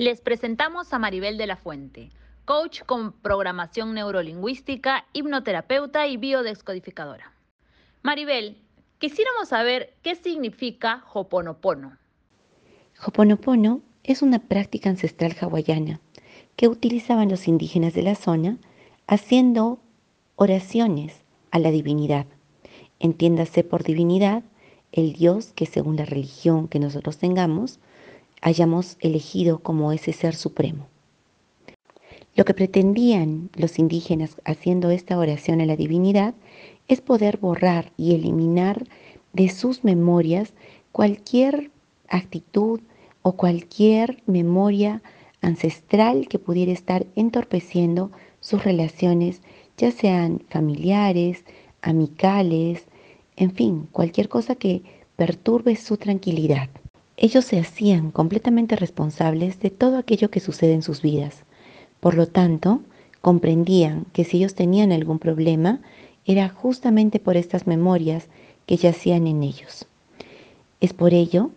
Les presentamos a Maribel de la Fuente, coach con programación neurolingüística, hipnoterapeuta y biodescodificadora. Maribel, quisiéramos saber qué significa Hoponopono. Hoponopono es una práctica ancestral hawaiana que utilizaban los indígenas de la zona haciendo oraciones a la divinidad. Entiéndase por divinidad el Dios que según la religión que nosotros tengamos, hayamos elegido como ese ser supremo. Lo que pretendían los indígenas haciendo esta oración a la divinidad es poder borrar y eliminar de sus memorias cualquier actitud o cualquier memoria ancestral que pudiera estar entorpeciendo sus relaciones, ya sean familiares, amicales, en fin, cualquier cosa que perturbe su tranquilidad. Ellos se hacían completamente responsables de todo aquello que sucede en sus vidas. Por lo tanto, comprendían que si ellos tenían algún problema, era justamente por estas memorias que yacían en ellos. Es por ello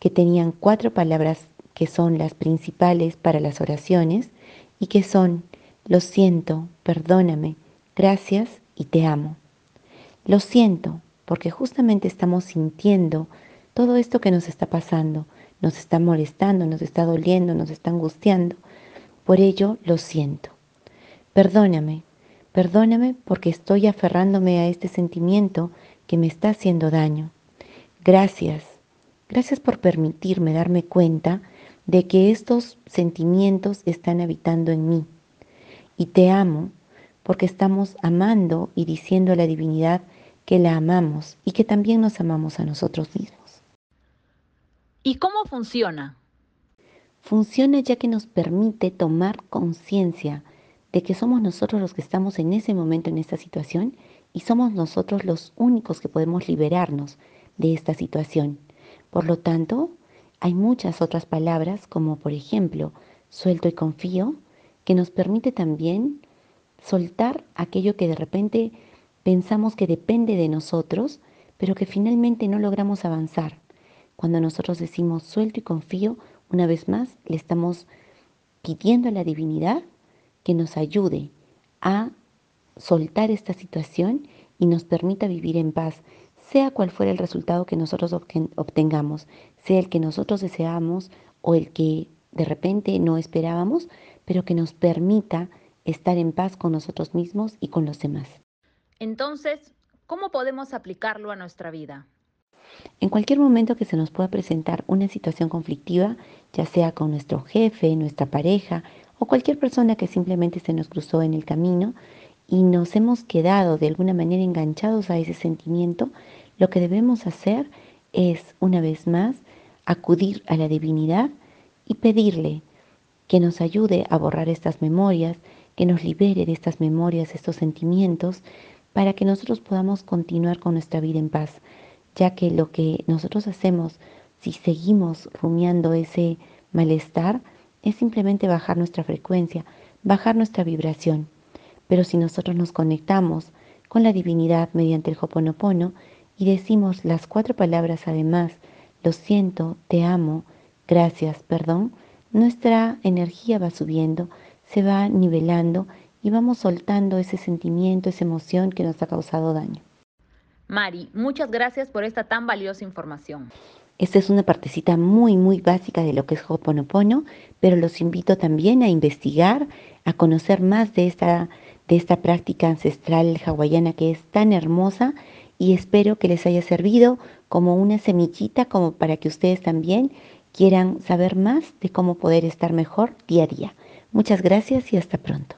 que tenían cuatro palabras que son las principales para las oraciones y que son lo siento, perdóname, gracias y te amo. Lo siento porque justamente estamos sintiendo todo esto que nos está pasando, nos está molestando, nos está doliendo, nos está angustiando. Por ello lo siento. Perdóname, perdóname porque estoy aferrándome a este sentimiento que me está haciendo daño. Gracias, gracias por permitirme darme cuenta de que estos sentimientos están habitando en mí. Y te amo porque estamos amando y diciendo a la divinidad que la amamos y que también nos amamos a nosotros mismos. ¿Y cómo funciona? Funciona ya que nos permite tomar conciencia de que somos nosotros los que estamos en ese momento en esta situación y somos nosotros los únicos que podemos liberarnos de esta situación. Por lo tanto, hay muchas otras palabras como por ejemplo suelto y confío que nos permite también soltar aquello que de repente pensamos que depende de nosotros, pero que finalmente no logramos avanzar. Cuando nosotros decimos suelto y confío, una vez más le estamos pidiendo a la divinidad que nos ayude a soltar esta situación y nos permita vivir en paz, sea cual fuera el resultado que nosotros obtengamos, sea el que nosotros deseamos o el que de repente no esperábamos, pero que nos permita estar en paz con nosotros mismos y con los demás. Entonces, ¿cómo podemos aplicarlo a nuestra vida? En cualquier momento que se nos pueda presentar una situación conflictiva, ya sea con nuestro jefe, nuestra pareja o cualquier persona que simplemente se nos cruzó en el camino y nos hemos quedado de alguna manera enganchados a ese sentimiento, lo que debemos hacer es, una vez más, acudir a la divinidad y pedirle que nos ayude a borrar estas memorias, que nos libere de estas memorias, estos sentimientos, para que nosotros podamos continuar con nuestra vida en paz ya que lo que nosotros hacemos si seguimos rumiando ese malestar es simplemente bajar nuestra frecuencia, bajar nuestra vibración. Pero si nosotros nos conectamos con la divinidad mediante el Hoponopono y decimos las cuatro palabras además, lo siento, te amo, gracias, perdón, nuestra energía va subiendo, se va nivelando y vamos soltando ese sentimiento, esa emoción que nos ha causado daño. Mari, muchas gracias por esta tan valiosa información. Esta es una partecita muy, muy básica de lo que es Hoponopono, pero los invito también a investigar, a conocer más de esta, de esta práctica ancestral hawaiana que es tan hermosa y espero que les haya servido como una semillita como para que ustedes también quieran saber más de cómo poder estar mejor día a día. Muchas gracias y hasta pronto.